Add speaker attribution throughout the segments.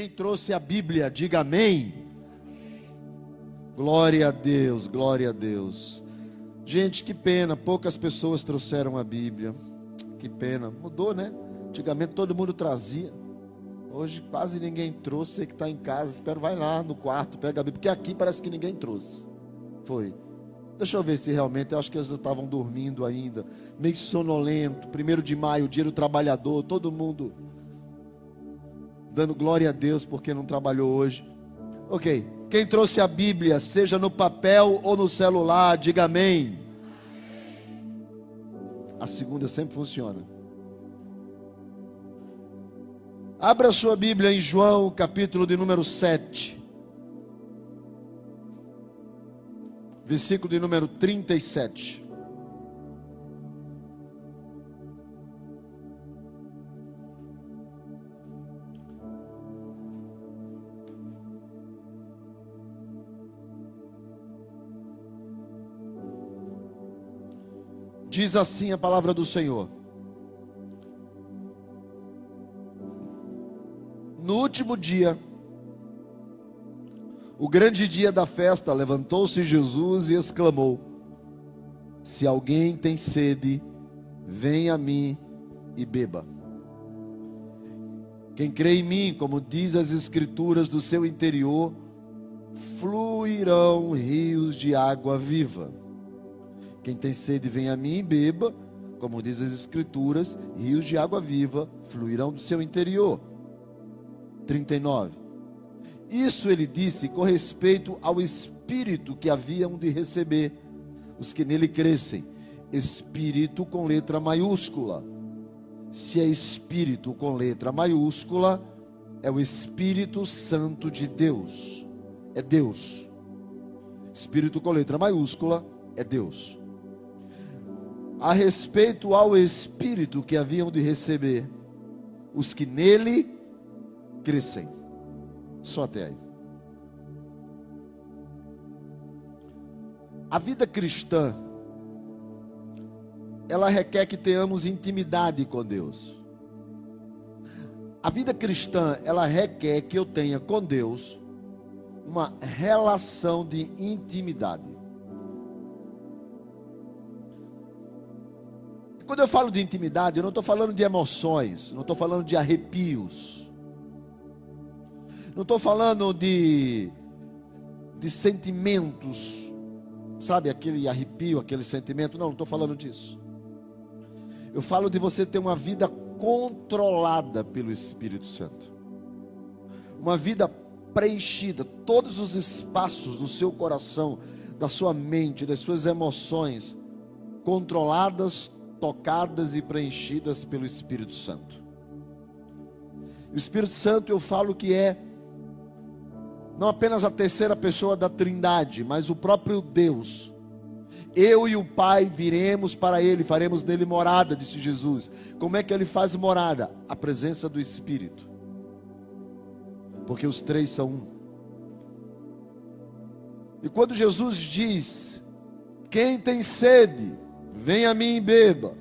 Speaker 1: Quem trouxe a Bíblia, diga amém. Glória a Deus, glória a Deus. Gente, que pena, poucas pessoas trouxeram a Bíblia. Que pena, mudou, né? Antigamente todo mundo trazia. Hoje quase ninguém trouxe. Você que está em casa, espero, vai lá no quarto, pega a Bíblia, porque aqui parece que ninguém trouxe. Foi. Deixa eu ver se realmente, eu acho que eles estavam dormindo ainda, meio sonolento. Primeiro de maio, dia do trabalhador, todo mundo dando glória a Deus porque não trabalhou hoje. Ok. Quem trouxe a Bíblia, seja no papel ou no celular, diga amém. A segunda sempre funciona. Abra sua Bíblia em João, capítulo de número 7. versículo de número 37. Diz assim a palavra do Senhor. No último dia, o grande dia da festa, levantou-se Jesus e exclamou: Se alguém tem sede, venha a mim e beba. Quem crê em mim, como diz as Escrituras, do seu interior fluirão rios de água viva. Quem tem sede, venha a mim e beba, como diz as Escrituras, rios de água viva fluirão do seu interior. 39. Isso ele disse com respeito ao espírito que haviam de receber os que nele crescem. Espírito com letra maiúscula. Se é espírito com letra maiúscula, é o Espírito Santo de Deus. É Deus. Espírito com letra maiúscula é Deus. A respeito ao Espírito que haviam de receber os que nele crescem. Só até aí. A vida cristã, ela requer que tenhamos intimidade com Deus. A vida cristã, ela requer que eu tenha com Deus uma relação de intimidade. Quando eu falo de intimidade, eu não estou falando de emoções, não estou falando de arrepios. Não estou falando de, de sentimentos, sabe, aquele arrepio, aquele sentimento. Não, não estou falando disso. Eu falo de você ter uma vida controlada pelo Espírito Santo. Uma vida preenchida, todos os espaços do seu coração, da sua mente, das suas emoções, controladas, tocadas e preenchidas pelo Espírito Santo. O Espírito Santo eu falo que é não apenas a terceira pessoa da Trindade, mas o próprio Deus. Eu e o Pai viremos para Ele, faremos nele morada, disse Jesus. Como é que Ele faz morada? A presença do Espírito. Porque os três são um. E quando Jesus diz: Quem tem sede, vem a mim e beba.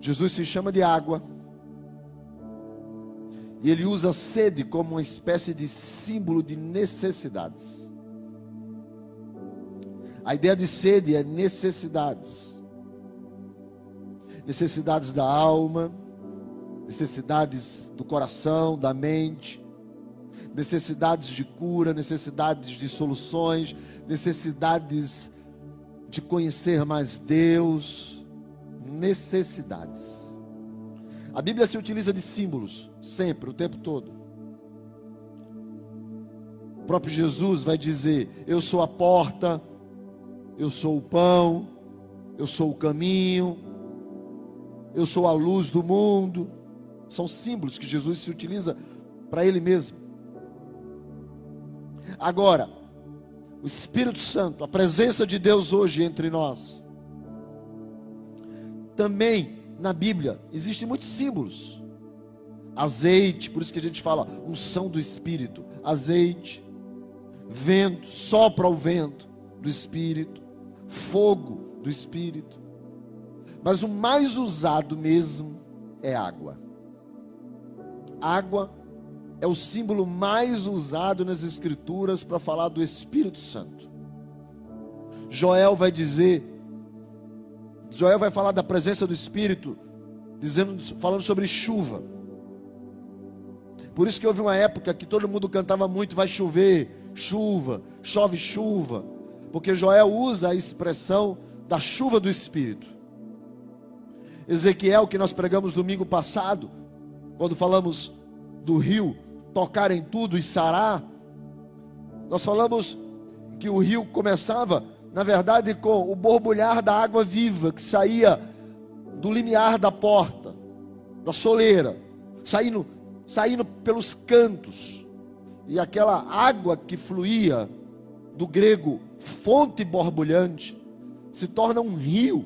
Speaker 1: Jesus se chama de água e ele usa sede como uma espécie de símbolo de necessidades. A ideia de sede é necessidades. Necessidades da alma, necessidades do coração, da mente, necessidades de cura, necessidades de soluções, necessidades de conhecer mais Deus, necessidades. A Bíblia se utiliza de símbolos, sempre, o tempo todo. O próprio Jesus vai dizer: Eu sou a porta, eu sou o pão, eu sou o caminho, eu sou a luz do mundo. São símbolos que Jesus se utiliza para Ele mesmo. Agora, o Espírito Santo, a presença de Deus hoje entre nós, também na Bíblia existem muitos símbolos. Azeite, por isso que a gente fala unção do Espírito. Azeite, vento, sopra o vento do Espírito, fogo do Espírito. Mas o mais usado mesmo é água. água é o símbolo mais usado nas Escrituras para falar do Espírito Santo. Joel vai dizer, Joel vai falar da presença do Espírito, dizendo, falando sobre chuva. Por isso que houve uma época que todo mundo cantava muito: vai chover, chuva, chove chuva, porque Joel usa a expressão da chuva do Espírito. Ezequiel, que nós pregamos domingo passado, quando falamos do rio tocar em tudo e sarar, nós falamos que o rio começava, na verdade, com o borbulhar da água viva que saía do limiar da porta, da soleira, saindo, saindo pelos cantos, e aquela água que fluía, do grego fonte borbulhante, se torna um rio,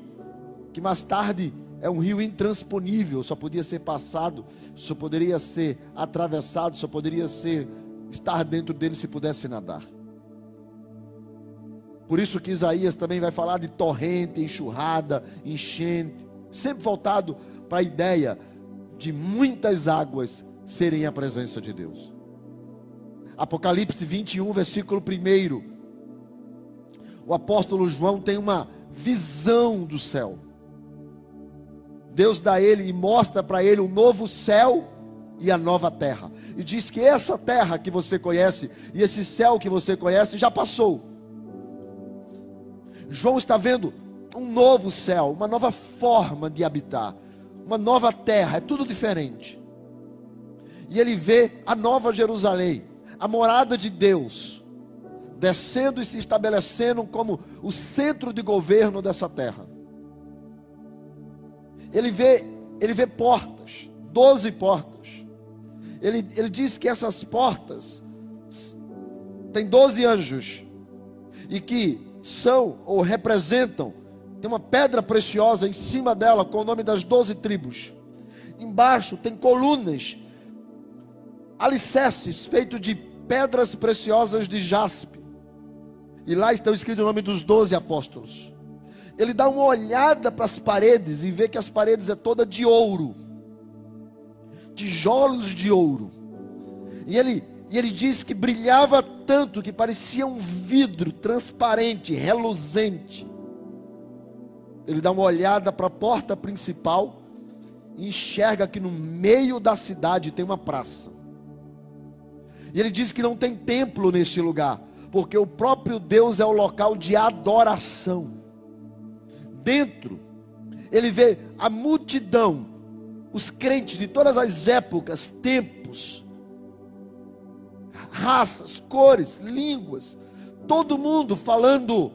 Speaker 1: que mais tarde é um rio intransponível, só podia ser passado, só poderia ser atravessado, só poderia ser estar dentro dele se pudesse nadar. Por isso que Isaías também vai falar de torrente, enxurrada, enchente, sempre voltado para a ideia de muitas águas serem a presença de Deus. Apocalipse 21, versículo 1. O apóstolo João tem uma visão do céu. Deus dá ele e mostra para ele o novo céu e a nova terra. E diz que essa terra que você conhece e esse céu que você conhece já passou. João está vendo um novo céu, uma nova forma de habitar, uma nova terra, é tudo diferente. E ele vê a nova Jerusalém, a morada de Deus, descendo e se estabelecendo como o centro de governo dessa terra ele vê, ele vê portas, doze portas. Ele, ele diz que essas portas têm doze anjos e que são ou representam, tem uma pedra preciosa em cima dela com o nome das doze tribos. Embaixo tem colunas, alicerces feitos de pedras preciosas de jaspe. E lá estão escritos o nome dos doze apóstolos ele dá uma olhada para as paredes e vê que as paredes é toda de ouro. Tijolos de ouro. E ele, e ele diz que brilhava tanto que parecia um vidro transparente, reluzente. Ele dá uma olhada para a porta principal e enxerga que no meio da cidade tem uma praça. E ele diz que não tem templo neste lugar, porque o próprio Deus é o local de adoração dentro, ele vê a multidão, os crentes de todas as épocas, tempos, raças, cores, línguas, todo mundo falando,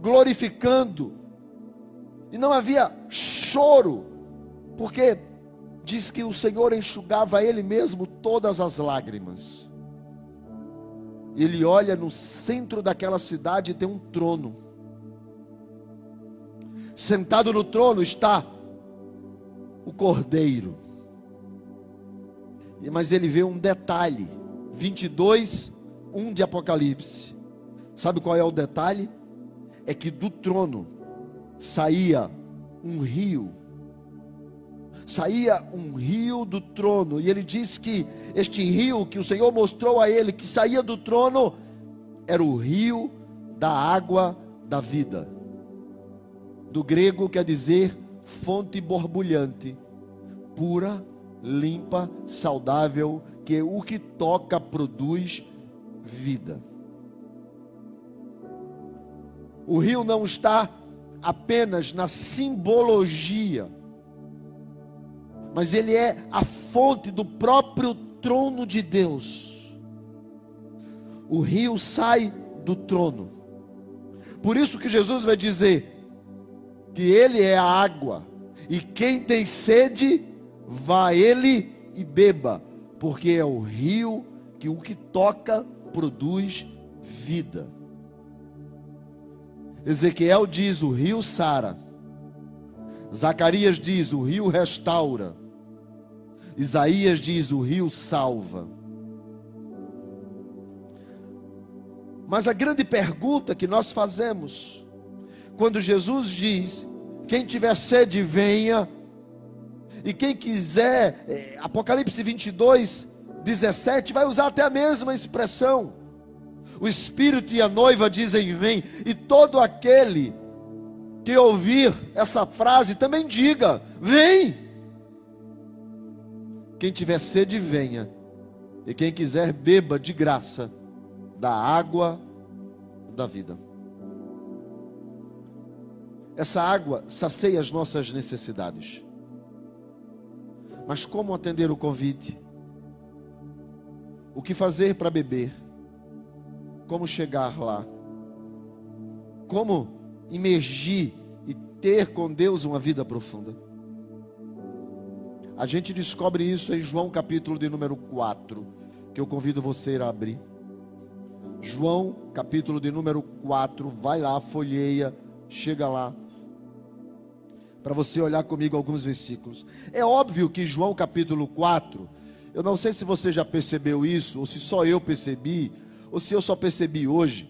Speaker 1: glorificando, e não havia choro, porque diz que o Senhor enxugava ele mesmo todas as lágrimas. Ele olha no centro daquela cidade e tem um trono. Sentado no trono está o cordeiro. Mas ele vê um detalhe. 22, 1 de Apocalipse. Sabe qual é o detalhe? É que do trono saía um rio. Saía um rio do trono. E ele diz que este rio que o Senhor mostrou a ele, que saía do trono, era o rio da água da vida do grego quer dizer fonte borbulhante, pura, limpa, saudável, que o que toca produz vida. O rio não está apenas na simbologia, mas ele é a fonte do próprio trono de Deus. O rio sai do trono. Por isso que Jesus vai dizer: que ele é a água, e quem tem sede, vá ele e beba, porque é o rio que o que toca produz vida. Ezequiel diz: o rio sara. Zacarias diz: o rio restaura. Isaías diz: o rio salva. Mas a grande pergunta que nós fazemos quando Jesus diz: Quem tiver sede, venha. E quem quiser, é, Apocalipse 22, 17, vai usar até a mesma expressão. O Espírito e a noiva dizem: Vem, e todo aquele que ouvir essa frase também diga: Vem. Quem tiver sede, venha. E quem quiser, beba de graça da água da vida. Essa água sacia as nossas necessidades. Mas como atender o convite? O que fazer para beber? Como chegar lá? Como imergir e ter com Deus uma vida profunda? A gente descobre isso em João capítulo de número 4, que eu convido você a abrir. João capítulo de número 4, vai lá, folheia, chega lá para você olhar comigo alguns versículos. É óbvio que João capítulo 4, eu não sei se você já percebeu isso, ou se só eu percebi, ou se eu só percebi hoje,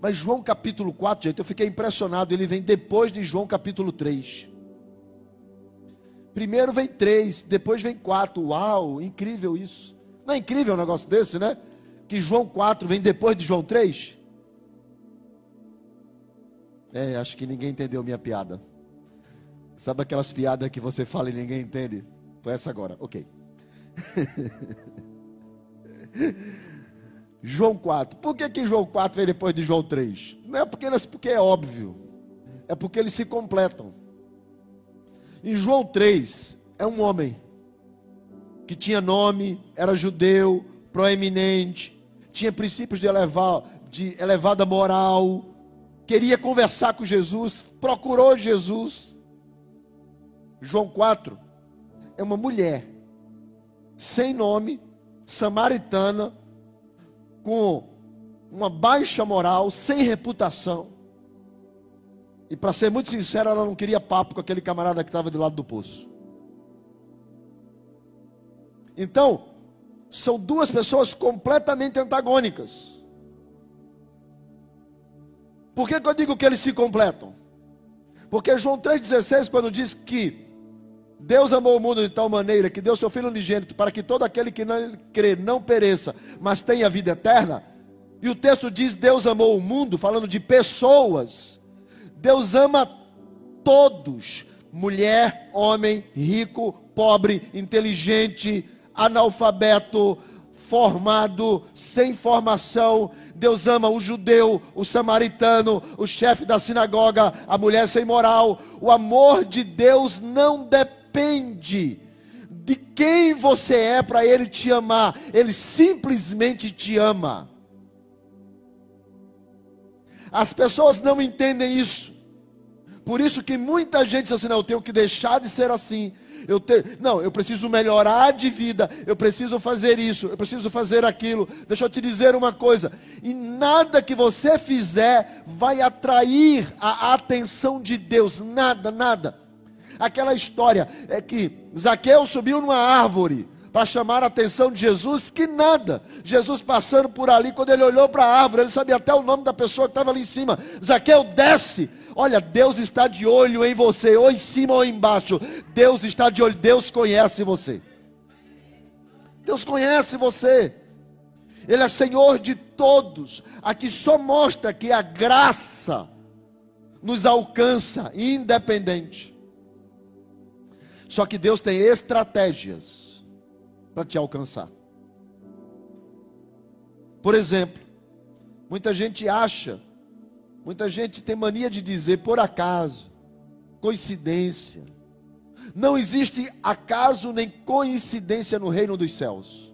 Speaker 1: mas João capítulo 4, gente, eu fiquei impressionado, ele vem depois de João capítulo 3. Primeiro vem 3, depois vem 4. Uau, incrível isso. Não é incrível um negócio desse, né? Que João 4 vem depois de João 3? É, acho que ninguém entendeu minha piada. Sabe aquelas piadas que você fala e ninguém entende? Foi essa agora, ok. João 4. Por que, que João 4 vem depois de João 3? Não é porque, porque é óbvio. É porque eles se completam. Em João 3, é um homem que tinha nome, era judeu, proeminente, tinha princípios de, elevar, de elevada moral, queria conversar com Jesus, procurou Jesus. João 4 é uma mulher sem nome, samaritana, com uma baixa moral, sem reputação. E para ser muito sincero, ela não queria papo com aquele camarada que estava do lado do poço. Então, são duas pessoas completamente antagônicas. Por que, que eu digo que eles se completam? Porque João 3,16, quando diz que Deus amou o mundo de tal maneira que deu seu Filho unigênito para que todo aquele que não crê não pereça, mas tenha vida eterna. E o texto diz: Deus amou o mundo, falando de pessoas. Deus ama todos: mulher, homem, rico, pobre, inteligente, analfabeto, formado, sem formação. Deus ama o judeu, o samaritano, o chefe da sinagoga, a mulher sem moral. O amor de Deus não depende depende de quem você é para Ele te amar, Ele simplesmente te ama. As pessoas não entendem isso. Por isso que muita gente diz assim: não, eu tenho que deixar de ser assim. Eu te... Não, eu preciso melhorar de vida, eu preciso fazer isso, eu preciso fazer aquilo. Deixa eu te dizer uma coisa: e nada que você fizer vai atrair a atenção de Deus, nada, nada. Aquela história é que Zaqueu subiu numa árvore para chamar a atenção de Jesus, que nada. Jesus passando por ali, quando ele olhou para a árvore, ele sabia até o nome da pessoa que estava ali em cima. Zaqueu desce. Olha, Deus está de olho em você, ou em cima ou embaixo. Deus está de olho, Deus conhece você. Deus conhece você. Ele é Senhor de todos. Aqui só mostra que a graça nos alcança, independente. Só que Deus tem estratégias para te alcançar. Por exemplo, muita gente acha, muita gente tem mania de dizer por acaso, coincidência. Não existe acaso nem coincidência no reino dos céus.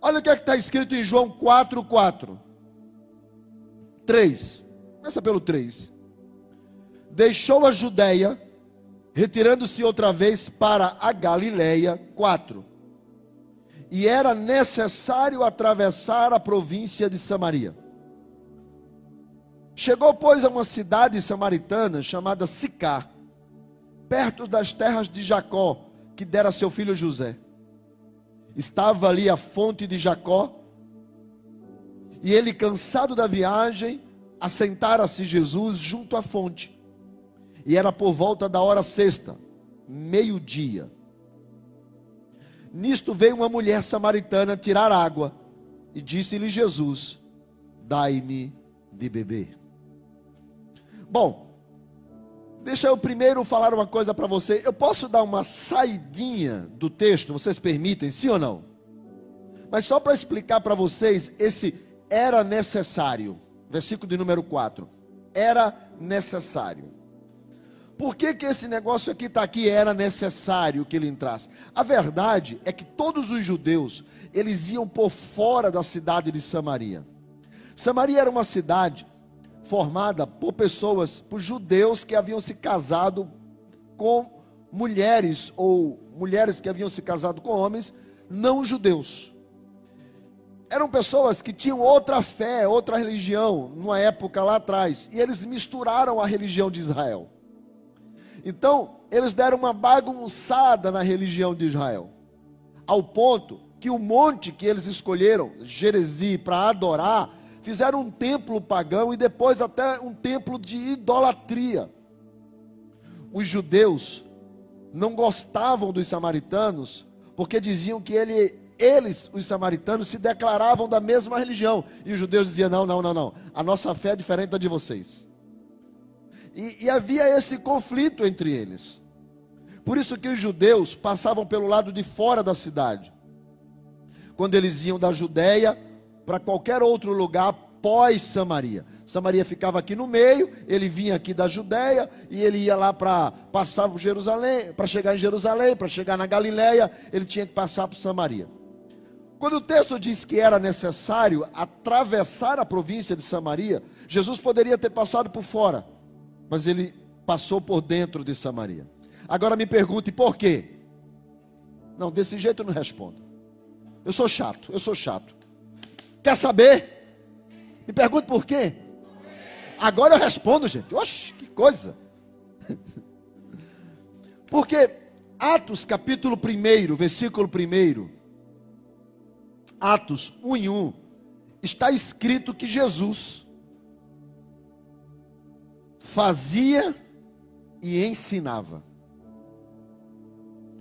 Speaker 1: Olha o que é está escrito em João 4, 4. 3. Começa pelo 3. Deixou a Judéia retirando-se outra vez para a Galileia. 4. E era necessário atravessar a província de Samaria. Chegou, pois, a uma cidade samaritana chamada Sicá, perto das terras de Jacó, que dera seu filho José. Estava ali a fonte de Jacó, e ele, cansado da viagem, assentara-se Jesus junto à fonte e era por volta da hora sexta. meio-dia. Nisto veio uma mulher samaritana tirar água e disse-lhe Jesus: Dai-me de beber. Bom, deixa eu primeiro falar uma coisa para você. Eu posso dar uma saidinha do texto, vocês permitem, sim ou não? Mas só para explicar para vocês, esse era necessário, versículo de número 4. Era necessário. Por que, que esse negócio aqui está aqui? Era necessário que ele entrasse. A verdade é que todos os judeus, eles iam por fora da cidade de Samaria. Samaria era uma cidade formada por pessoas, por judeus que haviam se casado com mulheres, ou mulheres que haviam se casado com homens não judeus. Eram pessoas que tinham outra fé, outra religião, numa época lá atrás, e eles misturaram a religião de Israel. Então, eles deram uma bagunçada na religião de Israel, ao ponto que o monte que eles escolheram, Jerezi, para adorar, fizeram um templo pagão e depois até um templo de idolatria. Os judeus não gostavam dos samaritanos, porque diziam que ele, eles, os samaritanos, se declaravam da mesma religião. E os judeus diziam: não, não, não, não. A nossa fé é diferente da de vocês. E, e havia esse conflito entre eles. Por isso que os judeus passavam pelo lado de fora da cidade. Quando eles iam da Judéia para qualquer outro lugar pós Samaria. Samaria ficava aqui no meio, ele vinha aqui da Judéia e ele ia lá para passar por Jerusalém, para chegar em Jerusalém, para chegar na Galiléia, ele tinha que passar por Samaria. Quando o texto diz que era necessário atravessar a província de Samaria, Jesus poderia ter passado por fora, mas ele passou por dentro de Samaria. Agora me pergunte por quê? Não, desse jeito eu não respondo. Eu sou chato, eu sou chato. Quer saber? Me pergunte por quê? Agora eu respondo, gente. Oxe, que coisa. Porque Atos capítulo 1, versículo 1. Atos 1 em 1. Está escrito que Jesus fazia e ensinava.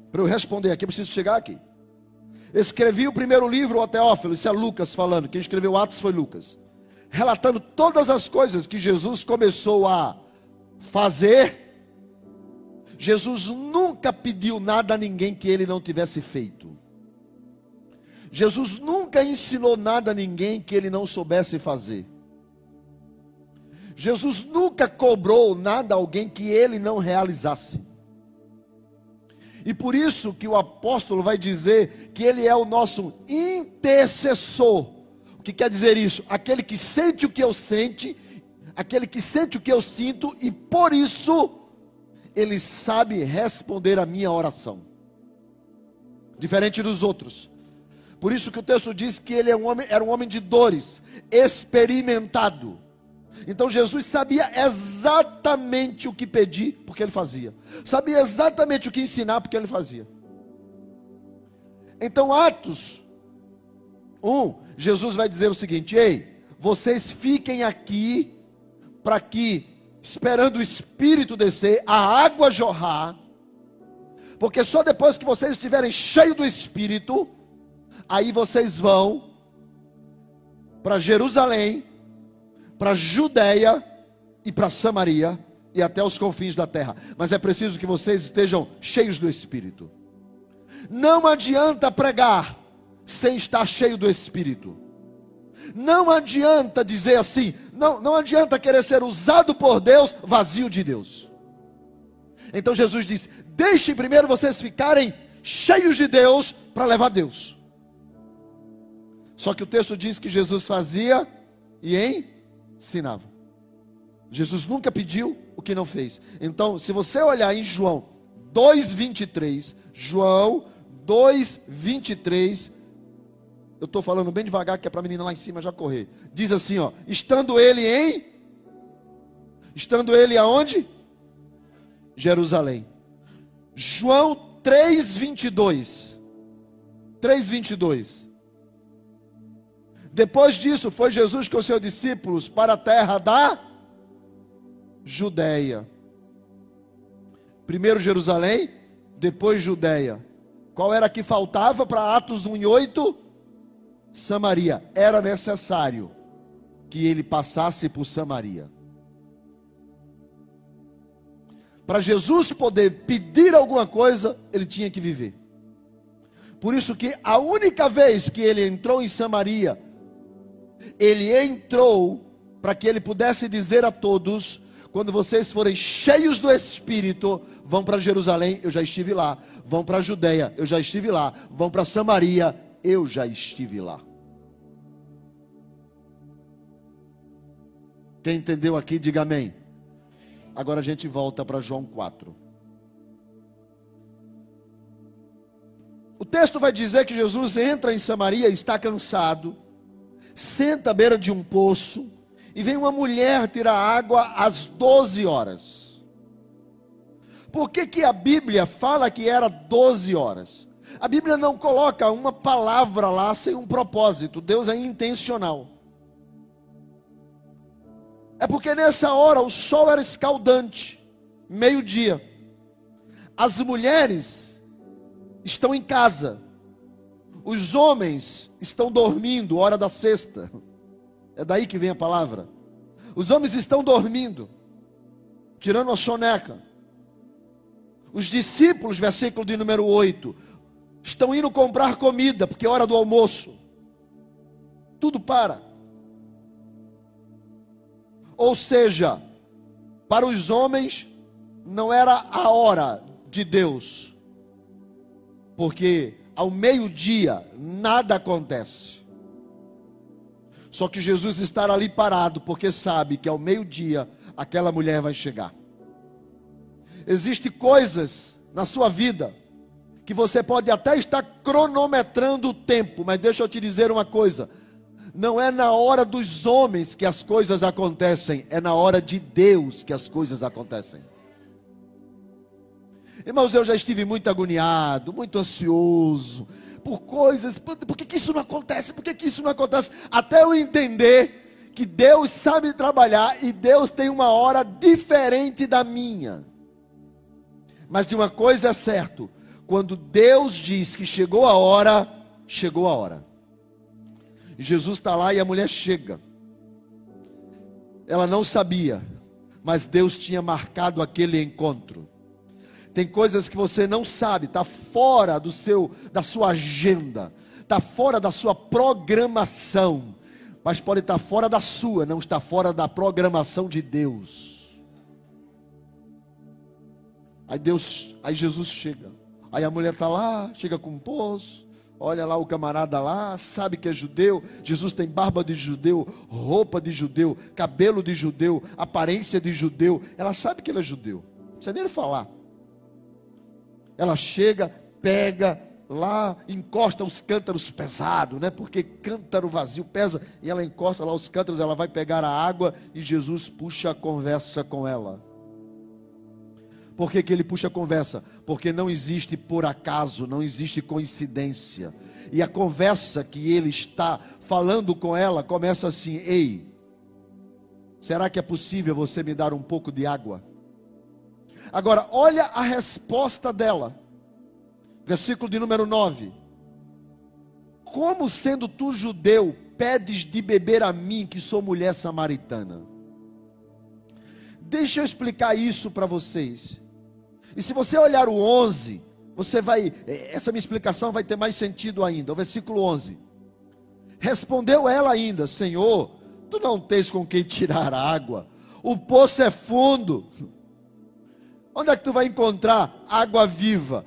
Speaker 1: Para eu responder aqui, eu preciso chegar aqui. Escrevi o primeiro livro, o Teófilo, isso é Lucas falando. Quem escreveu Atos foi Lucas relatando todas as coisas que Jesus começou a fazer. Jesus nunca pediu nada a ninguém que ele não tivesse feito. Jesus nunca ensinou nada a ninguém que ele não soubesse fazer. Jesus nunca cobrou nada a alguém que ele não realizasse. E por isso que o apóstolo vai dizer que ele é o nosso intercessor que quer dizer isso? Aquele que sente o que eu sente, aquele que sente o que eu sinto e por isso ele sabe responder a minha oração. Diferente dos outros. Por isso que o texto diz que ele é um homem, era um homem de dores, experimentado. Então Jesus sabia exatamente o que pedir, porque ele fazia. Sabia exatamente o que ensinar, porque ele fazia. Então Atos 1, Jesus vai dizer o seguinte: Ei, vocês fiquem aqui para que, esperando o Espírito descer, a água jorrar, porque só depois que vocês estiverem cheios do Espírito, aí vocês vão para Jerusalém, para Judéia e para Samaria e até os confins da terra. Mas é preciso que vocês estejam cheios do Espírito. Não adianta pregar sem estar cheio do Espírito. Não adianta dizer assim, não, não adianta querer ser usado por Deus vazio de Deus. Então Jesus disse: Deixem primeiro vocês ficarem cheios de Deus para levar Deus. Só que o texto diz que Jesus fazia e ensinava. Jesus nunca pediu o que não fez. Então, se você olhar em João 2:23, João 2:23 eu estou falando bem devagar, que é para a menina lá em cima já correr. Diz assim, ó. Estando ele em. Estando ele aonde? Jerusalém. João 3, 22. 3, 22. Depois disso, foi Jesus com seus discípulos para a terra da Judéia. Primeiro Jerusalém, depois Judéia. Qual era que faltava para Atos 1 e 8? Samaria. Era necessário que ele passasse por Samaria. Para Jesus poder pedir alguma coisa, ele tinha que viver. Por isso que a única vez que ele entrou em Samaria, ele entrou para que ele pudesse dizer a todos: quando vocês forem cheios do Espírito, vão para Jerusalém, eu já estive lá. Vão para Judeia, eu já estive lá. Vão para Samaria, eu já estive lá. Quem entendeu aqui, diga amém. Agora a gente volta para João 4. O texto vai dizer que Jesus entra em Samaria, está cansado, senta à beira de um poço, e vem uma mulher tirar água às 12 horas. Por que, que a Bíblia fala que era 12 horas? A Bíblia não coloca uma palavra lá sem um propósito. Deus é intencional. É porque nessa hora o sol era escaldante, meio-dia. As mulheres estão em casa. Os homens estão dormindo, hora da sexta. É daí que vem a palavra. Os homens estão dormindo, tirando a soneca. Os discípulos, versículo de número 8, estão indo comprar comida, porque é hora do almoço. Tudo para. Ou seja, para os homens não era a hora de Deus, porque ao meio-dia nada acontece. Só que Jesus está ali parado, porque sabe que ao meio-dia aquela mulher vai chegar. Existem coisas na sua vida que você pode até estar cronometrando o tempo, mas deixa eu te dizer uma coisa: não é na hora dos homens que as coisas acontecem, é na hora de Deus que as coisas acontecem. Irmãos, eu já estive muito agoniado, muito ansioso por coisas. Por, por que, que isso não acontece? Por que, que isso não acontece? Até eu entender que Deus sabe trabalhar e Deus tem uma hora diferente da minha. Mas de uma coisa é certo: quando Deus diz que chegou a hora, chegou a hora. E Jesus está lá e a mulher chega. Ela não sabia, mas Deus tinha marcado aquele encontro. Tem coisas que você não sabe, está fora do seu, da sua agenda, está fora da sua programação, mas pode estar tá fora da sua, não está fora da programação de Deus. Aí Deus, aí Jesus chega. Aí a mulher está lá, chega com um poço, Olha lá o camarada lá, sabe que é judeu. Jesus tem barba de judeu, roupa de judeu, cabelo de judeu, aparência de judeu. Ela sabe que ele é judeu. Não precisa nem falar. Ela chega, pega lá, encosta os cântaros pesados, né? Porque cântaro vazio pesa. E ela encosta lá os cântaros, ela vai pegar a água e Jesus puxa a conversa com ela. Por que, que ele puxa a conversa? Porque não existe por acaso, não existe coincidência. E a conversa que ele está falando com ela começa assim: Ei, será que é possível você me dar um pouco de água? Agora, olha a resposta dela. Versículo de número 9. Como sendo tu judeu, pedes de beber a mim, que sou mulher samaritana? Deixa eu explicar isso para vocês. E se você olhar o 11, você vai, eh, essa minha explicação vai ter mais sentido ainda. O versículo 11. Respondeu ela ainda: Senhor, tu não tens com quem tirar água, o poço é fundo. Onde é que tu vai encontrar água viva?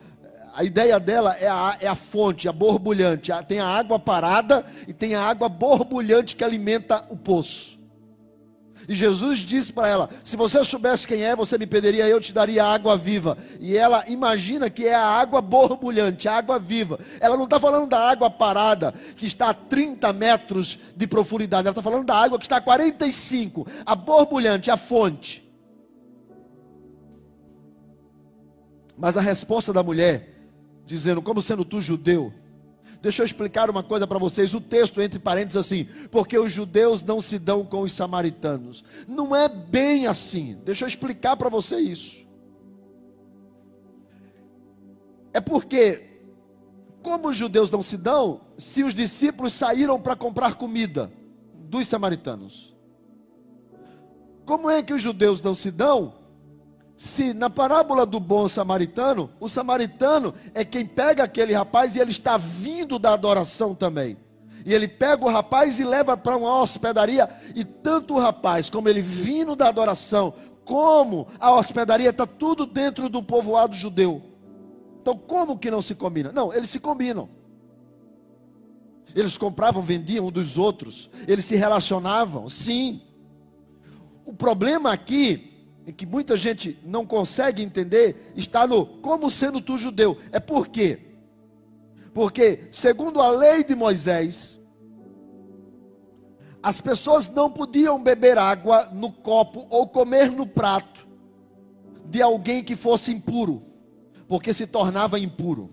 Speaker 1: A ideia dela é a, é a fonte, a borbulhante. Tem a água parada e tem a água borbulhante que alimenta o poço. E Jesus disse para ela: Se você soubesse quem é, você me pediria, eu te daria água viva. E ela imagina que é a água borbulhante, a água viva. Ela não está falando da água parada, que está a 30 metros de profundidade. Ela está falando da água que está a 45, a borbulhante, a fonte. Mas a resposta da mulher, dizendo: Como sendo tu judeu, Deixa eu explicar uma coisa para vocês. O texto, entre parênteses, assim: porque os judeus não se dão com os samaritanos. Não é bem assim. Deixa eu explicar para você isso. é porque, como os judeus não se dão, se os discípulos saíram para comprar comida dos samaritanos. Como é que os judeus não se dão? Se na parábola do bom samaritano, o samaritano é quem pega aquele rapaz e ele está vindo da adoração também. E ele pega o rapaz e leva para uma hospedaria, e tanto o rapaz como ele vindo da adoração, como a hospedaria está tudo dentro do povoado judeu. Então, como que não se combina? Não, eles se combinam. Eles compravam, vendiam um dos outros, eles se relacionavam, sim. O problema aqui é que muita gente não consegue entender está no como sendo tu judeu. É por quê? Porque, segundo a lei de Moisés, as pessoas não podiam beber água no copo ou comer no prato de alguém que fosse impuro, porque se tornava impuro.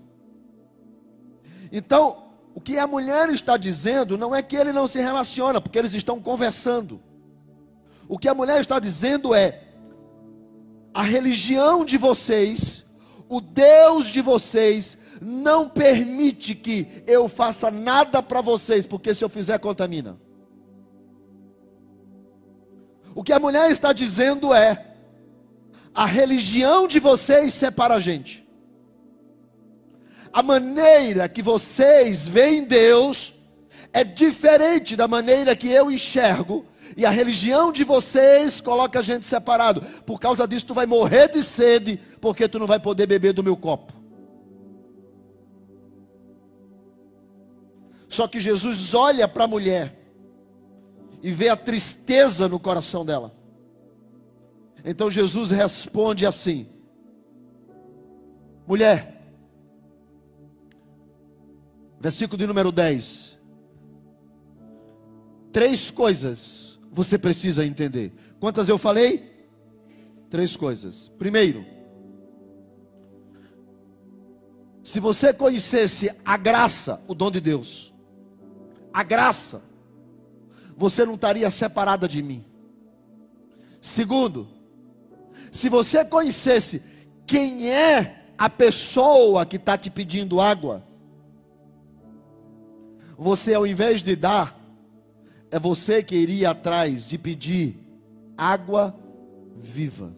Speaker 1: Então, o que a mulher está dizendo não é que ele não se relaciona, porque eles estão conversando. O que a mulher está dizendo é: a religião de vocês, o Deus de vocês, não permite que eu faça nada para vocês, porque se eu fizer, contamina. O que a mulher está dizendo é: a religião de vocês separa a gente a maneira que vocês veem Deus é diferente da maneira que eu enxergo. E a religião de vocês coloca a gente separado. Por causa disso, tu vai morrer de sede, porque tu não vai poder beber do meu copo. Só que Jesus olha para a mulher e vê a tristeza no coração dela. Então Jesus responde assim: Mulher, Versículo de número 10. Três coisas você precisa entender. Quantas eu falei? Três coisas. Primeiro, se você conhecesse a graça, o dom de Deus, a graça, você não estaria separada de mim. Segundo, se você conhecesse quem é a pessoa que está te pedindo água, você, ao invés de dar, é você que iria atrás de pedir água viva.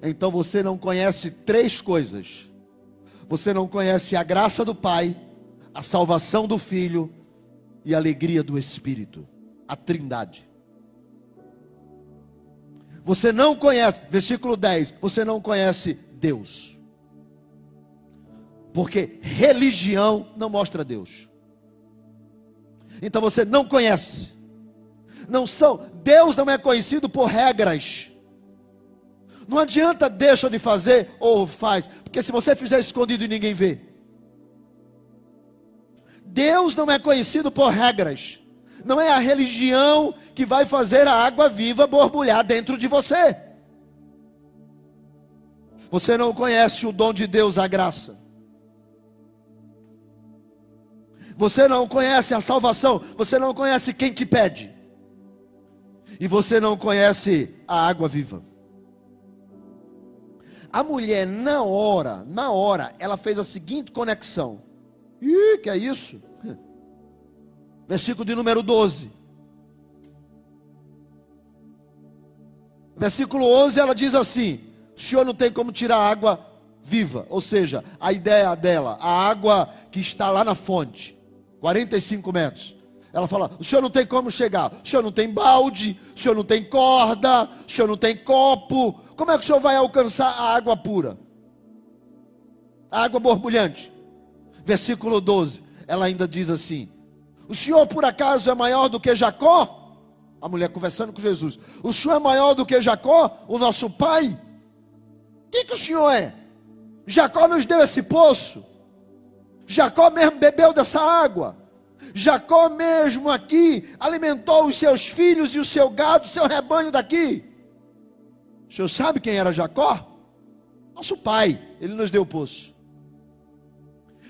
Speaker 1: Então você não conhece três coisas. Você não conhece a graça do Pai, a salvação do Filho e a alegria do Espírito, a Trindade. Você não conhece, versículo 10, você não conhece Deus. Porque religião não mostra Deus. Então você não conhece. Não são, Deus não é conhecido por regras. Não adianta deixa de fazer ou faz, porque se você fizer escondido e ninguém vê. Deus não é conhecido por regras. Não é a religião que vai fazer a água viva borbulhar dentro de você. Você não conhece o dom de Deus, a graça. Você não conhece a salvação, você não conhece quem te pede. E você não conhece a água viva. A mulher, na hora, na hora, ela fez a seguinte conexão. Ih, que é isso? Versículo de número 12. Versículo 11, ela diz assim: O senhor não tem como tirar água viva. Ou seja, a ideia dela, a água que está lá na fonte. 45 metros. Ela fala: o senhor não tem como chegar, o senhor não tem balde, o senhor não tem corda, o senhor não tem copo. Como é que o senhor vai alcançar a água pura? A água borbulhante. Versículo 12. Ela ainda diz assim: O senhor por acaso é maior do que Jacó? A mulher conversando com Jesus: O senhor é maior do que Jacó, o nosso pai? O que, que o senhor é? Jacó nos deu esse poço. Jacó mesmo bebeu dessa água. Jacó mesmo aqui alimentou os seus filhos e o seu gado, o seu rebanho daqui. O senhor sabe quem era Jacó? Nosso pai, ele nos deu o poço.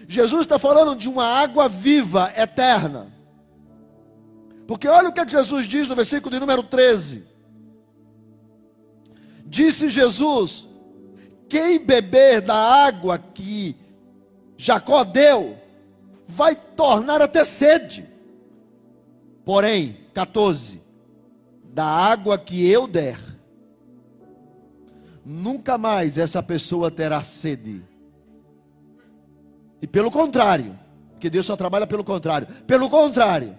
Speaker 1: Jesus está falando de uma água viva, eterna. Porque olha o que Jesus diz no versículo de número 13. Disse Jesus: Quem beber da água que Jacó deu, vai tornar a ter sede. Porém, 14: da água que eu der, nunca mais essa pessoa terá sede. E pelo contrário, porque Deus só trabalha pelo contrário. Pelo contrário,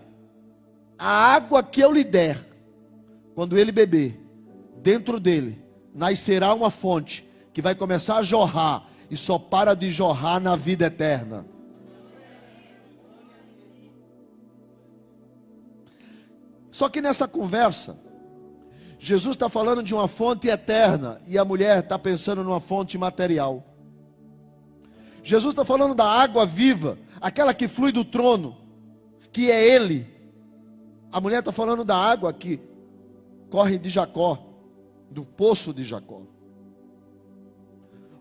Speaker 1: a água que eu lhe der, quando ele beber, dentro dele nascerá uma fonte que vai começar a jorrar e só para de jorrar na vida eterna. Só que nessa conversa, Jesus está falando de uma fonte eterna e a mulher está pensando numa fonte material. Jesus está falando da água viva, aquela que flui do trono, que é Ele. A mulher está falando da água que corre de Jacó, do poço de Jacó.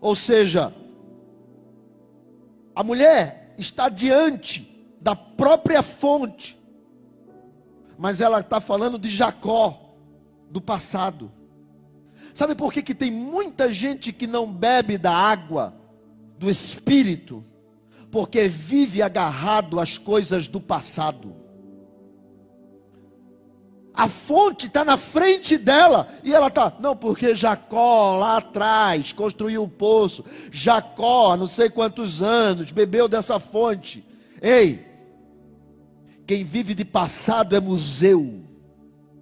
Speaker 1: Ou seja, a mulher está diante da própria fonte, mas ela está falando de Jacó, do passado. Sabe por que, que tem muita gente que não bebe da água do Espírito? Porque vive agarrado às coisas do passado. A fonte está na frente dela e ela está, não, porque Jacó lá atrás construiu o um poço. Jacó, não sei quantos anos, bebeu dessa fonte. Ei, quem vive de passado é museu.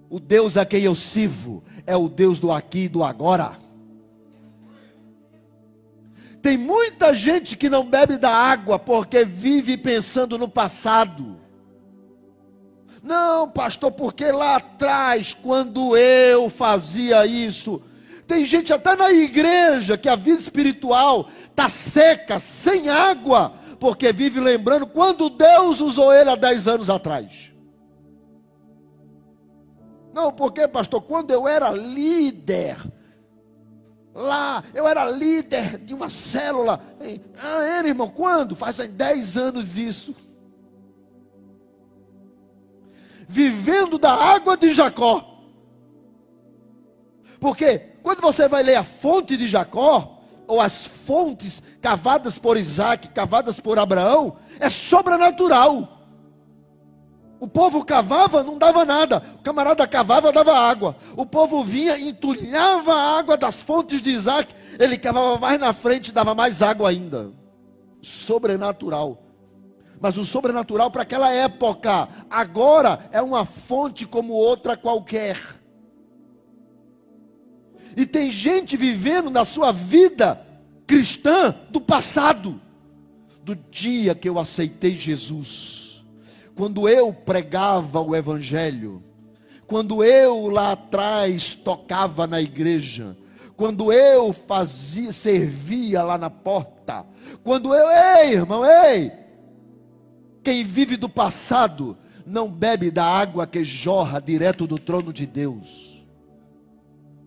Speaker 1: O Deus a quem eu sirvo é o Deus do aqui e do agora. Tem muita gente que não bebe da água porque vive pensando no passado. Não, pastor, porque lá atrás, quando eu fazia isso, tem gente até na igreja que a vida espiritual está seca, sem água, porque vive lembrando quando Deus usou ele há 10 anos atrás. Não, porque, pastor, quando eu era líder, lá, eu era líder de uma célula. Ah, era, irmão, quando? Fazem 10 anos isso vivendo da água de Jacó. Porque quando você vai ler a fonte de Jacó, ou as fontes cavadas por Isaac, cavadas por Abraão, é sobrenatural. O povo cavava, não dava nada. O camarada cavava, dava água. O povo vinha, entulhava a água das fontes de Isaac. Ele cavava mais na frente, dava mais água ainda. Sobrenatural mas o sobrenatural para aquela época. Agora é uma fonte como outra qualquer. E tem gente vivendo na sua vida cristã do passado, do dia que eu aceitei Jesus, quando eu pregava o Evangelho, quando eu lá atrás tocava na igreja, quando eu fazia, servia lá na porta, quando eu, ei irmão, ei, quem vive do passado não bebe da água que jorra direto do trono de Deus.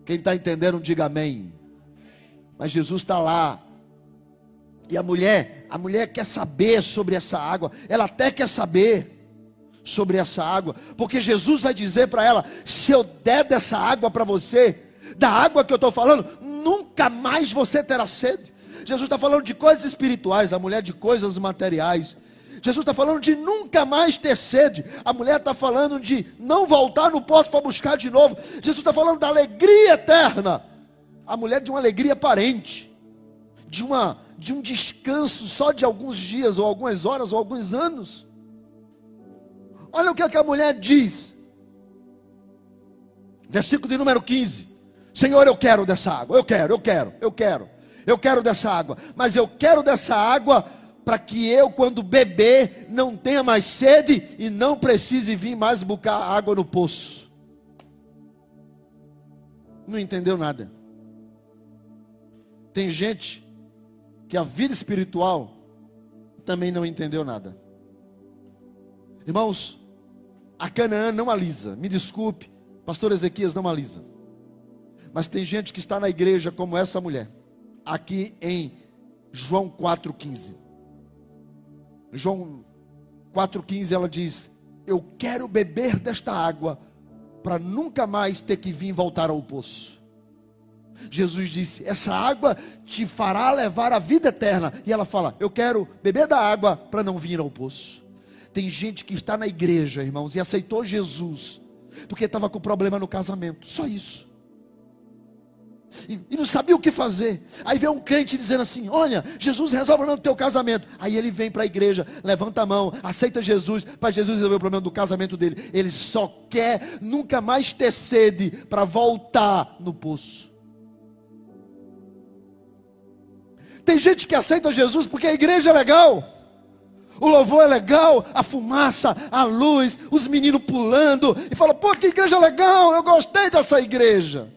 Speaker 1: Quem está entendendo, diga amém. Mas Jesus está lá. E a mulher, a mulher quer saber sobre essa água. Ela até quer saber sobre essa água, porque Jesus vai dizer para ela: se eu der dessa água para você, da água que eu estou falando, nunca mais você terá sede. Jesus está falando de coisas espirituais, a mulher de coisas materiais. Jesus está falando de nunca mais ter sede. A mulher está falando de não voltar no poço para buscar de novo. Jesus está falando da alegria eterna. A mulher de uma alegria aparente, de, uma, de um descanso só de alguns dias, ou algumas horas, ou alguns anos. Olha o que, é que a mulher diz. Versículo de número 15. Senhor, eu quero dessa água. Eu quero, eu quero, eu quero. Eu quero dessa água. Mas eu quero dessa água para que eu, quando beber, não tenha mais sede e não precise vir mais buscar água no poço. Não entendeu nada. Tem gente que a vida espiritual também não entendeu nada. Irmãos, a Canaã não alisa. Me desculpe, pastor Ezequias não alisa. Mas tem gente que está na igreja como essa mulher, aqui em João 4,15. João 4,15 ela diz: Eu quero beber desta água para nunca mais ter que vir voltar ao poço. Jesus disse: Essa água te fará levar a vida eterna. E ela fala: Eu quero beber da água para não vir ao poço. Tem gente que está na igreja, irmãos, e aceitou Jesus, porque estava com problema no casamento. Só isso. E, e, não sabia o que fazer. Aí vem um crente dizendo assim: Olha, Jesus resolve o teu casamento. Aí ele vem para a igreja, levanta a mão, aceita Jesus, para Jesus resolver o problema do casamento dele. Ele só quer nunca mais ter sede para voltar no poço. Tem gente que aceita Jesus porque a igreja é legal. O louvor é legal, a fumaça, a luz, os meninos pulando. E fala, pô, que igreja legal, eu gostei dessa igreja.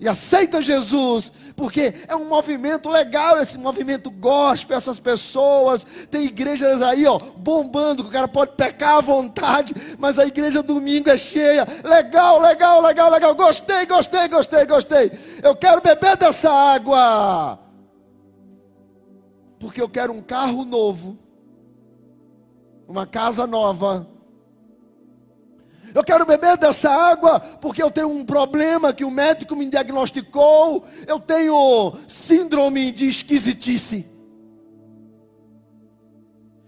Speaker 1: E aceita Jesus, porque é um movimento legal, esse movimento gospel, essas pessoas. Tem igrejas aí, ó, bombando, que o cara pode pecar à vontade, mas a igreja domingo é cheia. Legal, legal, legal, legal. Gostei, gostei, gostei, gostei. Eu quero beber dessa água porque eu quero um carro novo, uma casa nova. Eu quero beber dessa água porque eu tenho um problema que o médico me diagnosticou. Eu tenho síndrome de esquisitice.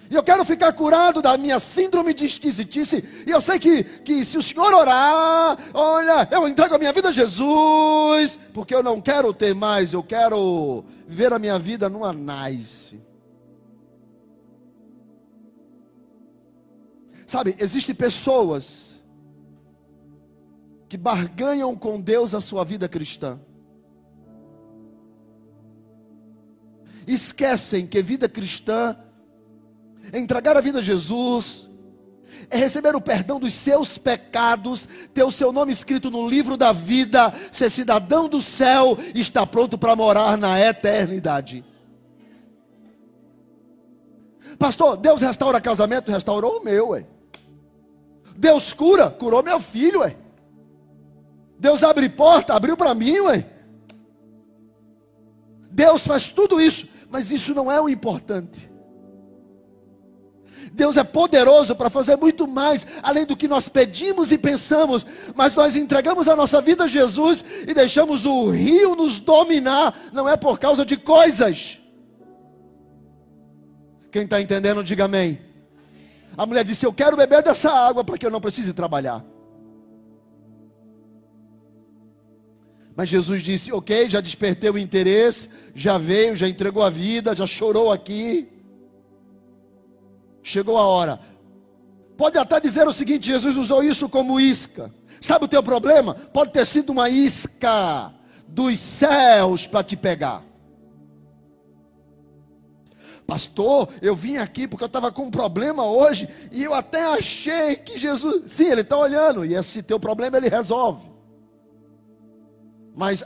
Speaker 1: E eu quero ficar curado da minha síndrome de esquisitice. E eu sei que, que se o Senhor orar, olha, eu entrego a minha vida a Jesus, porque eu não quero ter mais, eu quero ver a minha vida numa nice. Sabe, existem pessoas que barganham com Deus a sua vida cristã. Esquecem que vida cristã é entregar a vida a Jesus, é receber o perdão dos seus pecados, ter o seu nome escrito no livro da vida, ser cidadão do céu e estar pronto para morar na eternidade. Pastor, Deus restaura casamento, restaurou o meu, ué. Deus cura, curou meu filho, ué. Deus abre porta, abriu para mim, ué. Deus faz tudo isso, mas isso não é o importante. Deus é poderoso para fazer muito mais, além do que nós pedimos e pensamos, mas nós entregamos a nossa vida a Jesus e deixamos o rio nos dominar, não é por causa de coisas. Quem está entendendo, diga amém. A mulher disse: Eu quero beber dessa água para que eu não precise trabalhar. Mas Jesus disse: Ok, já despertei o interesse, já veio, já entregou a vida, já chorou aqui chegou a hora. Pode até dizer o seguinte: Jesus usou isso como isca. Sabe o teu problema? Pode ter sido uma isca dos céus para te pegar. Pastor, eu vim aqui porque eu estava com um problema hoje e eu até achei que Jesus. Sim, Ele está olhando e esse teu problema Ele resolve. Mas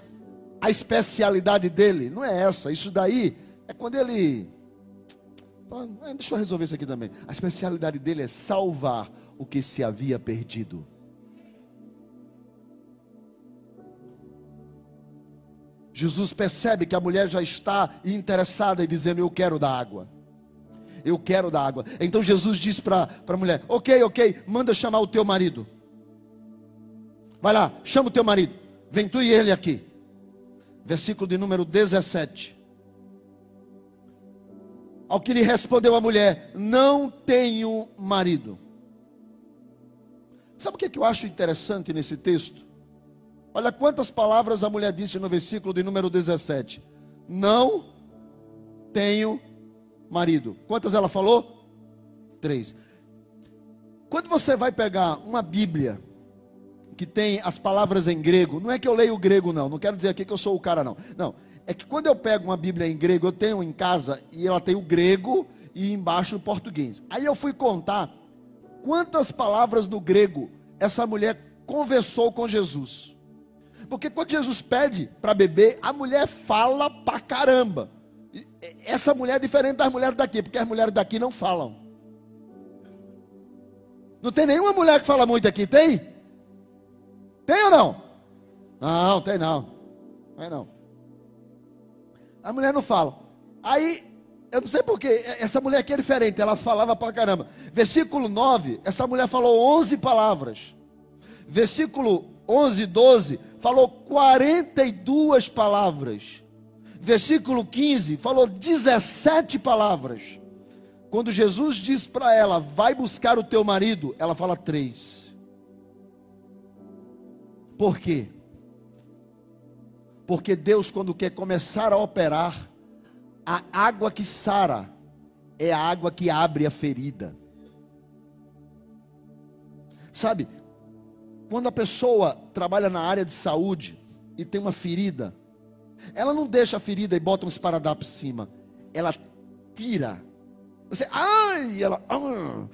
Speaker 1: a especialidade dele não é essa. Isso daí é quando Ele ah, deixa eu resolver isso aqui também. A especialidade dele é salvar o que se havia perdido. Jesus percebe que a mulher já está interessada e dizendo: Eu quero da água. Eu quero da água. Então Jesus diz para a mulher: Ok, ok, manda chamar o teu marido. Vai lá, chama o teu marido. Vem tu e ele aqui. Versículo de número 17. Ao que lhe respondeu a mulher: Não tenho marido. Sabe o que, é que eu acho interessante nesse texto? Olha quantas palavras a mulher disse no versículo de número 17: Não tenho marido. Quantas ela falou? Três. Quando você vai pegar uma Bíblia que tem as palavras em grego, não é que eu leio o grego, não, não quero dizer aqui que eu sou o cara, não. Não, é que quando eu pego uma Bíblia em grego, eu tenho em casa e ela tem o grego e embaixo o português. Aí eu fui contar quantas palavras no grego essa mulher conversou com Jesus. Porque quando Jesus pede para beber, a mulher fala pra caramba. Essa mulher é diferente das mulheres daqui, porque as mulheres daqui não falam. Não tem nenhuma mulher que fala muito aqui, tem? Tem ou não? Não, tem não. Tem não. A mulher não fala. Aí, eu não sei porquê, essa mulher aqui é diferente, ela falava pra caramba. Versículo 9, essa mulher falou 11 palavras. versículo 11 e 12, falou 42 palavras. Versículo 15, falou 17 palavras. Quando Jesus diz para ela, vai buscar o teu marido, ela fala três. Por quê? Porque Deus, quando quer começar a operar, a água que sara é a água que abre a ferida. Sabe, quando a pessoa trabalha na área de saúde e tem uma ferida, ela não deixa a ferida e bota um esparadrapo em cima. Ela tira. Você, ai, ela, ah,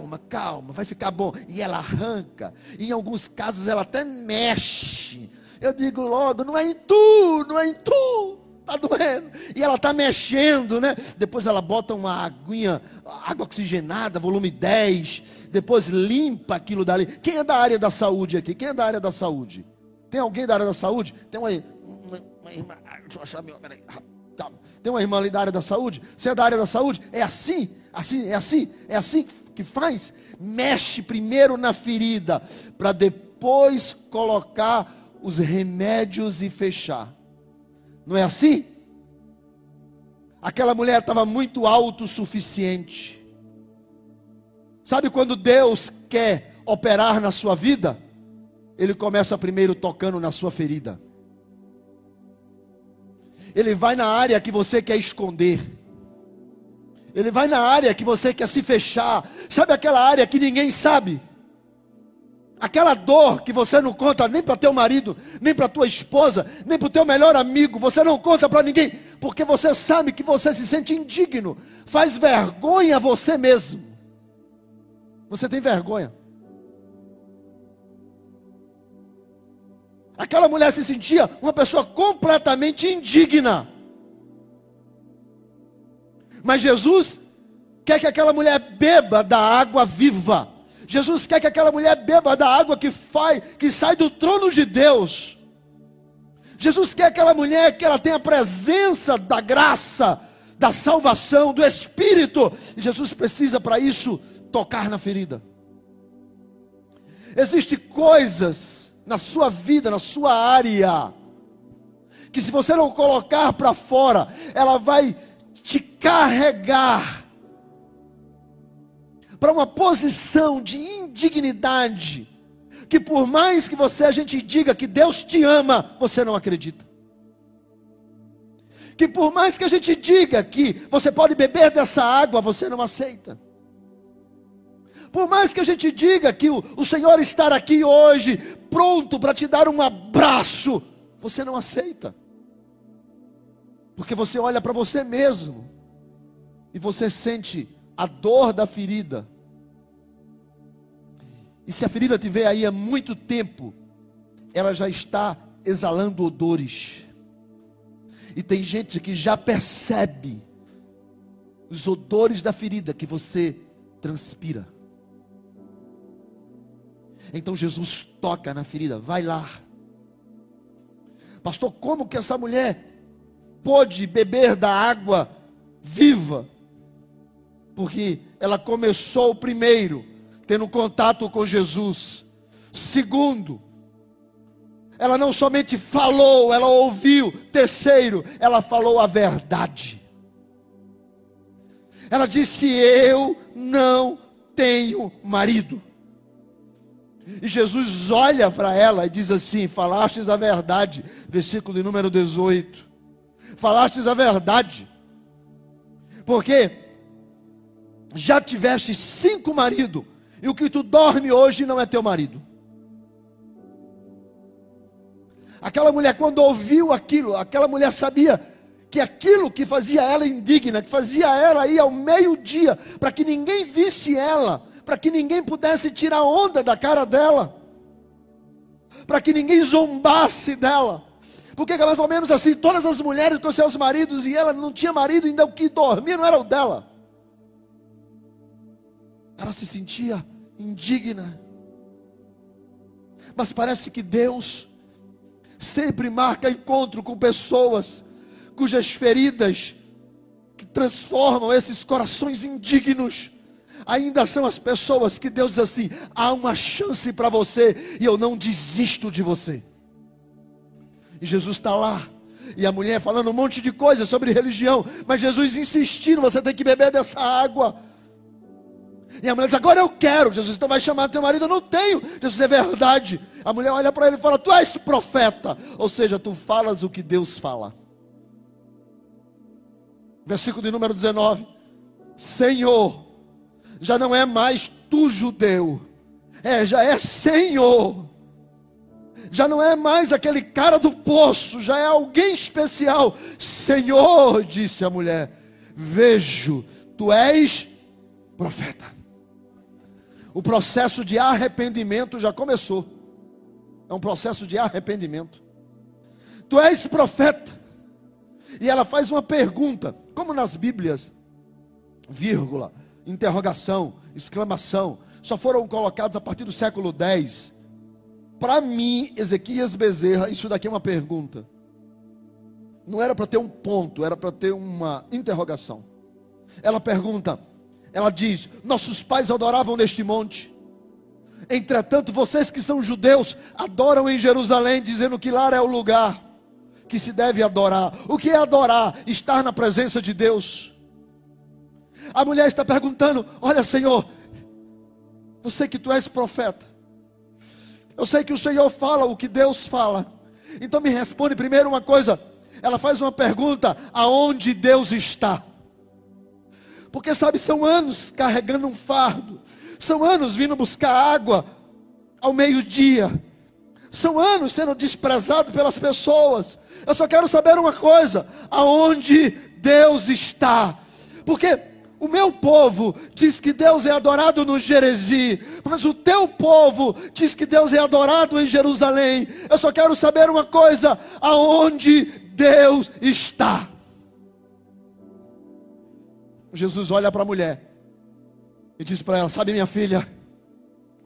Speaker 1: calma, calma, vai ficar bom. E ela arranca. E em alguns casos ela até mexe. Eu digo logo, não é em tu, não é em tu. Está doendo. E ela está mexendo, né? Depois ela bota uma aguinha, água oxigenada, volume 10. Depois limpa aquilo dali. Quem é da área da saúde aqui? Quem é da área da saúde? Tem alguém da área da saúde? Tem uma, uma, uma irmã. Deixa eu achar meu. Peraí. Tem uma irmã ali da área da saúde? Você é da área da saúde? É assim? Assim? É assim? É assim que faz? Mexe primeiro na ferida, para depois colocar os remédios e fechar. Não é assim? Aquela mulher estava muito autossuficiente. Sabe quando Deus quer operar na sua vida? Ele começa primeiro tocando na sua ferida. Ele vai na área que você quer esconder. Ele vai na área que você quer se fechar. Sabe aquela área que ninguém sabe? Aquela dor que você não conta nem para teu marido, nem para tua esposa, nem para o teu melhor amigo, você não conta para ninguém, porque você sabe que você se sente indigno, faz vergonha a você mesmo. Você tem vergonha. Aquela mulher se sentia uma pessoa completamente indigna. Mas Jesus quer que aquela mulher beba da água viva Jesus quer que aquela mulher beba da água que, faz, que sai do trono de Deus. Jesus quer aquela mulher que ela tenha a presença da graça, da salvação, do Espírito. E Jesus precisa para isso tocar na ferida. Existem coisas na sua vida, na sua área, que se você não colocar para fora, ela vai te carregar para uma posição de indignidade, que por mais que você a gente diga que Deus te ama, você não acredita. Que por mais que a gente diga que você pode beber dessa água, você não aceita. Por mais que a gente diga que o, o Senhor está aqui hoje, pronto para te dar um abraço, você não aceita. Porque você olha para você mesmo e você sente a dor da ferida. E se a ferida tiver aí há muito tempo, ela já está exalando odores. E tem gente que já percebe os odores da ferida que você transpira. Então Jesus toca na ferida, vai lá. Pastor, como que essa mulher pôde beber da água viva? porque ela começou primeiro tendo contato com Jesus. Segundo, ela não somente falou, ela ouviu. Terceiro, ela falou a verdade. Ela disse: Eu não tenho marido. E Jesus olha para ela e diz assim: Falastes a verdade, versículo número 18. Falastes a verdade, porque já tiveste cinco maridos, e o que tu dorme hoje não é teu marido. Aquela mulher, quando ouviu aquilo, aquela mulher sabia que aquilo que fazia ela indigna, que fazia ela ir ao meio-dia, para que ninguém visse ela, para que ninguém pudesse tirar onda da cara dela, para que ninguém zombasse dela. Porque é mais ou menos assim, todas as mulheres com seus maridos e ela não tinha marido, ainda o que dormia não era o dela ela se sentia indigna. Mas parece que Deus sempre marca encontro com pessoas cujas feridas que transformam esses corações indignos. ainda são as pessoas que Deus diz assim: há uma chance para você e eu não desisto de você. E Jesus está lá. E a mulher falando um monte de coisas sobre religião, mas Jesus insistindo: você tem que beber dessa água. E a mulher diz: Agora eu quero. Jesus, então vai chamar teu marido. Eu não tenho. Jesus, é verdade. A mulher olha para ele e fala: Tu és profeta. Ou seja, tu falas o que Deus fala. Versículo de número 19: Senhor, já não é mais tu judeu, é, já é Senhor. Já não é mais aquele cara do poço, já é alguém especial. Senhor, disse a mulher, vejo, tu és profeta. O processo de arrependimento já começou. É um processo de arrependimento. Tu és profeta. E ela faz uma pergunta, como nas Bíblias, vírgula, interrogação, exclamação, só foram colocados a partir do século X. Para mim, Ezequias Bezerra, isso daqui é uma pergunta. Não era para ter um ponto, era para ter uma interrogação. Ela pergunta: ela diz: Nossos pais adoravam neste monte. Entretanto, vocês que são judeus adoram em Jerusalém, dizendo que lá é o lugar que se deve adorar. O que é adorar? Estar na presença de Deus. A mulher está perguntando: Olha, Senhor, eu sei que tu és profeta. Eu sei que o Senhor fala o que Deus fala. Então me responde primeiro uma coisa. Ela faz uma pergunta: aonde Deus está? Porque sabe, são anos carregando um fardo. São anos vindo buscar água ao meio-dia. São anos sendo desprezado pelas pessoas. Eu só quero saber uma coisa: aonde Deus está? Porque o meu povo diz que Deus é adorado no Jerezi, mas o teu povo diz que Deus é adorado em Jerusalém. Eu só quero saber uma coisa: aonde Deus está? Jesus olha para a mulher e diz para ela: Sabe, minha filha,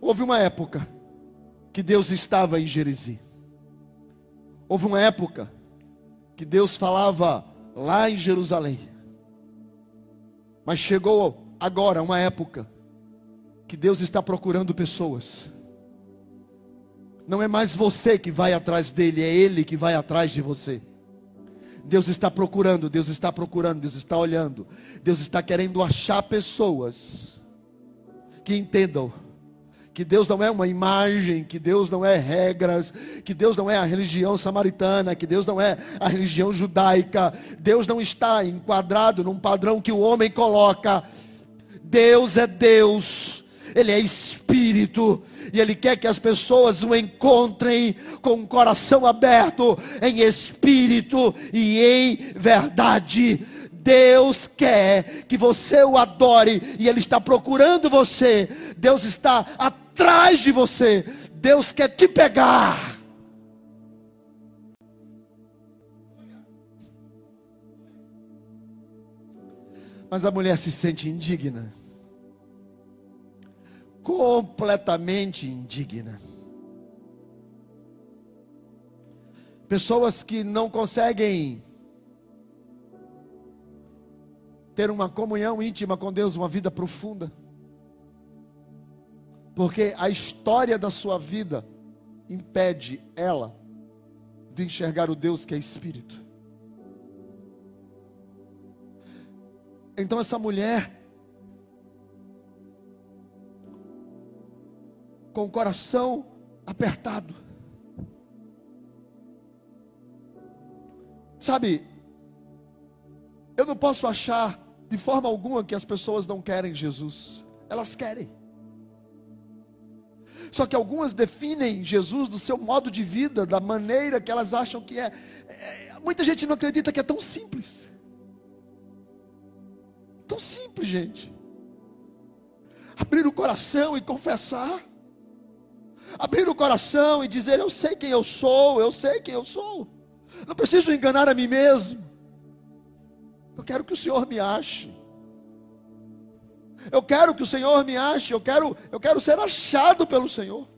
Speaker 1: houve uma época que Deus estava em Jerezi. Houve uma época que Deus falava lá em Jerusalém. Mas chegou agora uma época que Deus está procurando pessoas. Não é mais você que vai atrás dele, é ele que vai atrás de você. Deus está procurando, Deus está procurando, Deus está olhando. Deus está querendo achar pessoas que entendam que Deus não é uma imagem, que Deus não é regras, que Deus não é a religião samaritana, que Deus não é a religião judaica. Deus não está enquadrado num padrão que o homem coloca. Deus é Deus. Ele é espírito e Ele quer que as pessoas o encontrem com o coração aberto, em espírito e em verdade. Deus quer que você o adore e Ele está procurando você. Deus está atrás de você. Deus quer te pegar. Mas a mulher se sente indigna completamente indigna. Pessoas que não conseguem ter uma comunhão íntima com Deus, uma vida profunda. Porque a história da sua vida impede ela de enxergar o Deus que é espírito. Então essa mulher com o coração apertado. Sabe, eu não posso achar de forma alguma que as pessoas não querem Jesus. Elas querem. Só que algumas definem Jesus do seu modo de vida, da maneira que elas acham que é. é muita gente não acredita que é tão simples. Tão simples, gente. Abrir o coração e confessar abrir o coração e dizer: Eu sei quem eu sou, eu sei quem eu sou. Não preciso enganar a mim mesmo. Eu quero que o Senhor me ache. Eu quero que o Senhor me ache, eu quero, eu quero ser achado pelo Senhor.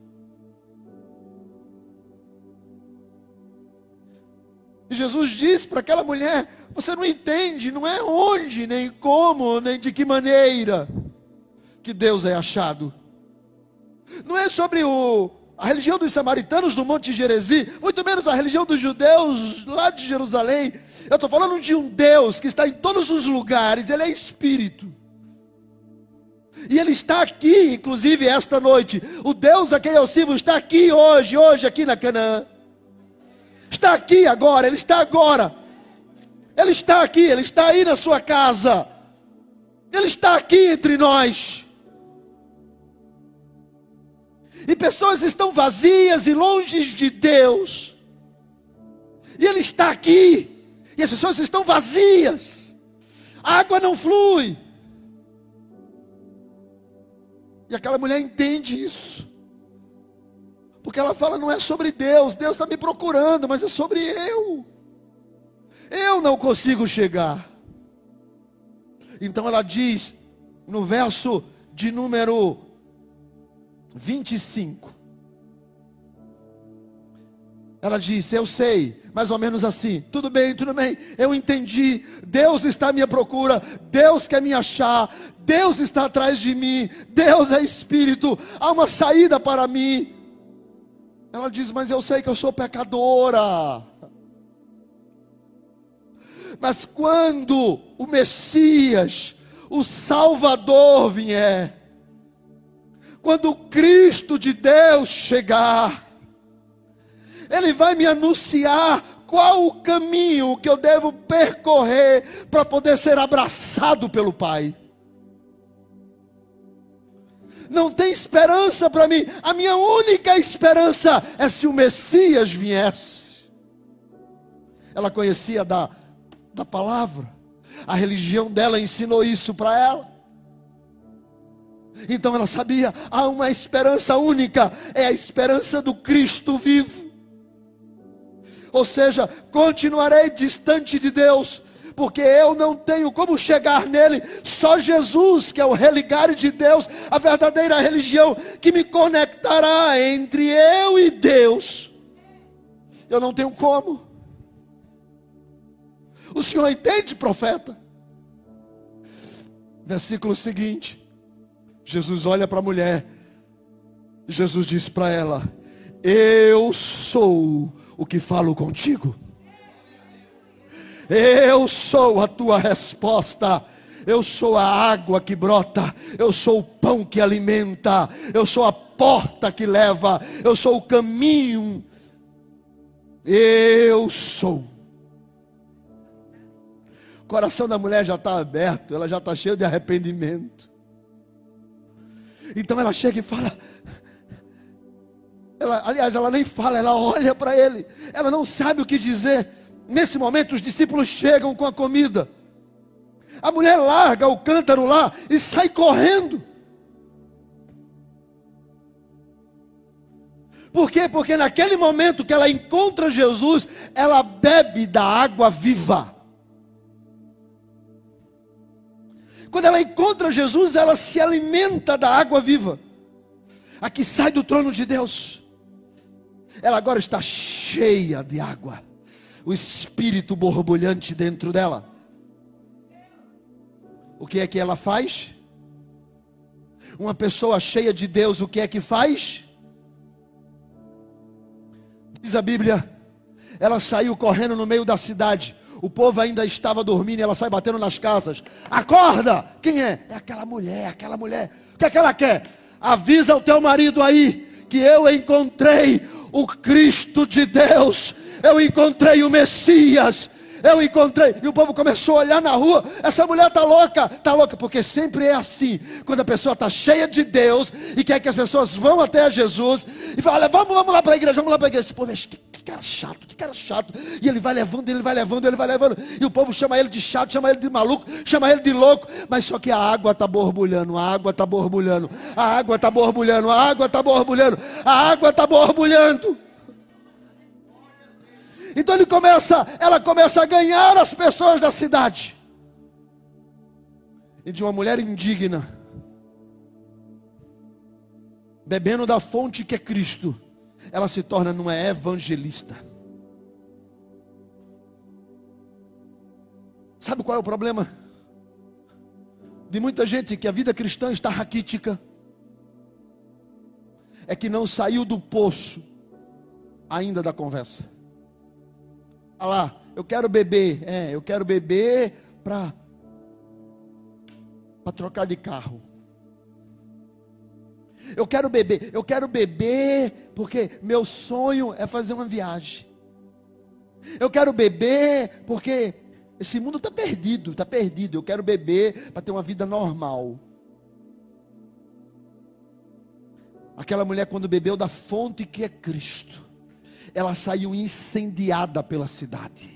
Speaker 1: E Jesus disse para aquela mulher: Você não entende, não é onde, nem como, nem de que maneira que Deus é achado. Não é sobre o, a religião dos samaritanos do Monte Geresi, muito menos a religião dos judeus lá de Jerusalém. Eu estou falando de um Deus que está em todos os lugares, Ele é Espírito. E Ele está aqui, inclusive esta noite. O Deus a quem eu sirvo está aqui hoje, hoje aqui na Canaã. Está aqui agora, Ele está agora. Ele está aqui, Ele está aí na sua casa. Ele está aqui entre nós. E pessoas estão vazias e longe de Deus. E Ele está aqui. E as pessoas estão vazias. A água não flui. E aquela mulher entende isso. Porque ela fala: não é sobre Deus, Deus está me procurando, mas é sobre eu. Eu não consigo chegar. Então ela diz, no verso de número 25. Ela disse: Eu sei, mais ou menos assim. Tudo bem, tudo bem. Eu entendi. Deus está à minha procura. Deus quer me achar. Deus está atrás de mim. Deus é espírito. Há uma saída para mim. Ela diz: Mas eu sei que eu sou pecadora. Mas quando o Messias, o Salvador vier, quando o Cristo de Deus chegar, Ele vai me anunciar qual o caminho que eu devo percorrer para poder ser abraçado pelo Pai. Não tem esperança para mim. A minha única esperança é se o Messias viesse. Ela conhecia da, da palavra. A religião dela ensinou isso para ela. Então ela sabia, há uma esperança única, é a esperança do Cristo vivo. Ou seja, continuarei distante de Deus, porque eu não tenho como chegar nele, só Jesus, que é o religário de Deus, a verdadeira religião que me conectará entre eu e Deus. Eu não tenho como. O senhor entende, profeta? Versículo seguinte. Jesus olha para a mulher. Jesus diz para ela: Eu sou o que falo contigo. Eu sou a tua resposta. Eu sou a água que brota. Eu sou o pão que alimenta. Eu sou a porta que leva. Eu sou o caminho. Eu sou. O coração da mulher já está aberto. Ela já está cheia de arrependimento. Então ela chega e fala. Ela, aliás, ela nem fala, ela olha para ele. Ela não sabe o que dizer. Nesse momento, os discípulos chegam com a comida. A mulher larga o cântaro lá e sai correndo. Por quê? Porque naquele momento que ela encontra Jesus, ela bebe da água viva. Quando ela encontra Jesus, ela se alimenta da água viva, a que sai do trono de Deus. Ela agora está cheia de água, o espírito borbulhante dentro dela. O que é que ela faz? Uma pessoa cheia de Deus, o que é que faz? Diz a Bíblia, ela saiu correndo no meio da cidade o povo ainda estava dormindo ela sai batendo nas casas. Acorda! Quem é? É aquela mulher, aquela mulher. O que é que ela quer? Avisa o teu marido aí que eu encontrei o Cristo de Deus. Eu encontrei o Messias eu encontrei. E o povo começou a olhar na rua. Essa mulher está louca, está louca, porque sempre é assim. Quando a pessoa está cheia de Deus e quer que as pessoas vão até Jesus e fala: olha, vamos, vamos lá para a igreja, vamos lá para a igreja. Esse povo é que, que cara chato, que cara chato. E ele vai levando, ele vai levando, ele vai levando. E o povo chama ele de chato, chama ele de maluco, chama ele de louco. Mas só que a água está borbulhando, a água está borbulhando, a água está borbulhando, a água está borbulhando, a água está borbulhando. Então ele começa, ela começa a ganhar as pessoas da cidade. E de uma mulher indigna, bebendo da fonte que é Cristo, ela se torna uma evangelista. Sabe qual é o problema? de muita gente que a vida cristã está raquítica é que não saiu do poço ainda da conversa. Olha lá, eu quero beber, é, eu quero beber para para trocar de carro. Eu quero beber, eu quero beber porque meu sonho é fazer uma viagem. Eu quero beber porque esse mundo está perdido, está perdido. Eu quero beber para ter uma vida normal. Aquela mulher, quando bebeu da fonte que é Cristo, ela saiu incendiada pela cidade.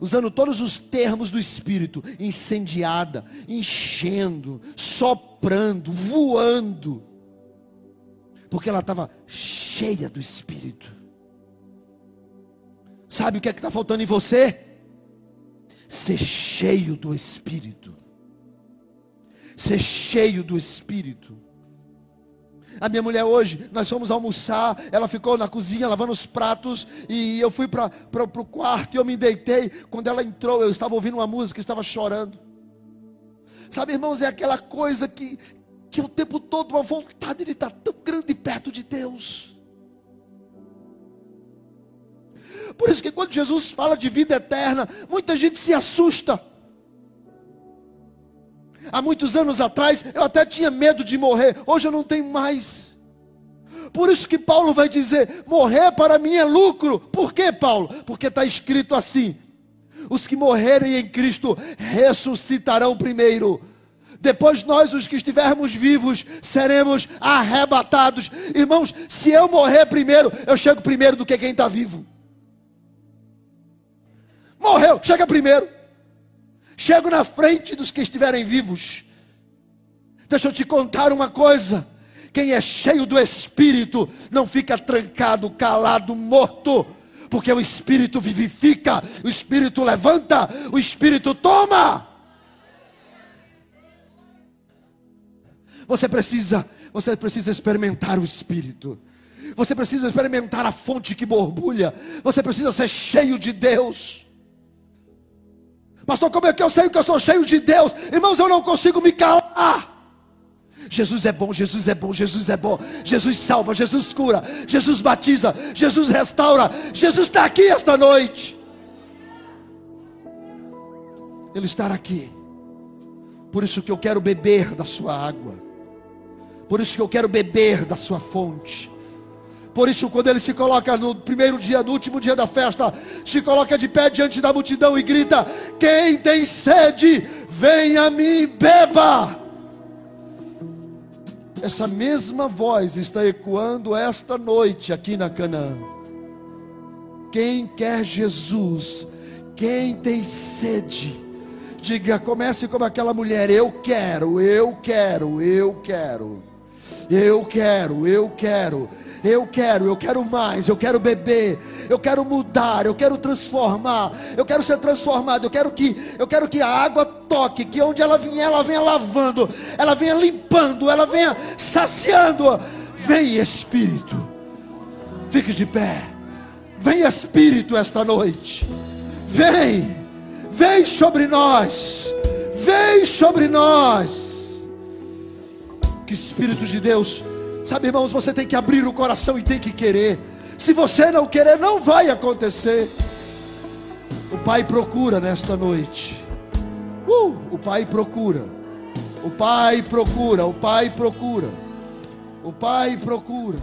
Speaker 1: Usando todos os termos do Espírito: incendiada, enchendo, soprando, voando. Porque ela estava cheia do Espírito. Sabe o que é que está faltando em você? ser cheio do Espírito. Ser cheio do Espírito. A minha mulher hoje, nós fomos almoçar, ela ficou na cozinha lavando os pratos, e eu fui para o quarto e eu me deitei. Quando ela entrou, eu estava ouvindo uma música, estava chorando. Sabe, irmãos, é aquela coisa que, que o tempo todo uma vontade de estar tão grande perto de Deus. Por isso que quando Jesus fala de vida eterna, muita gente se assusta. Há muitos anos atrás, eu até tinha medo de morrer, hoje eu não tenho mais. Por isso que Paulo vai dizer: morrer para mim é lucro. Por quê, Paulo? Porque está escrito assim: os que morrerem em Cristo ressuscitarão primeiro. Depois nós, os que estivermos vivos, seremos arrebatados. Irmãos, se eu morrer primeiro, eu chego primeiro do que quem está vivo. Morreu, chega primeiro. Chego na frente dos que estiverem vivos. Deixa eu te contar uma coisa. Quem é cheio do Espírito não fica trancado, calado, morto. Porque o Espírito vivifica, o Espírito levanta, o Espírito toma. Você precisa, você precisa experimentar o Espírito. Você precisa experimentar a fonte que borbulha. Você precisa ser cheio de Deus. Pastor, como é que eu sei que eu sou cheio de Deus? Irmãos, eu não consigo me calar. Jesus é bom, Jesus é bom, Jesus é bom. Jesus salva, Jesus cura, Jesus batiza, Jesus restaura. Jesus está aqui esta noite. Ele está aqui. Por isso que eu quero beber da sua água. Por isso que eu quero beber da sua fonte. Por isso, quando ele se coloca no primeiro dia, no último dia da festa, se coloca de pé diante da multidão e grita: Quem tem sede, venha a mim, beba. Essa mesma voz está ecoando esta noite aqui na Canaã. Quem quer Jesus, quem tem sede, diga, comece como aquela mulher: Eu quero, eu quero, eu quero, eu quero, eu quero. Eu quero, eu quero mais, eu quero beber, eu quero mudar, eu quero transformar, eu quero ser transformado, eu quero que, eu quero que a água toque, que onde ela vier, ela venha lavando, ela venha limpando, ela venha saciando. Vem Espírito, fique de pé. Vem Espírito esta noite. Vem, vem sobre nós. Vem sobre nós. Que Espírito de Deus Sabe, irmãos, você tem que abrir o coração e tem que querer. Se você não querer, não vai acontecer. O Pai procura nesta noite. Uh, o Pai procura. O Pai procura. O Pai procura. O Pai procura. O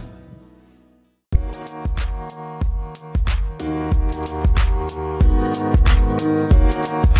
Speaker 1: Pai procura.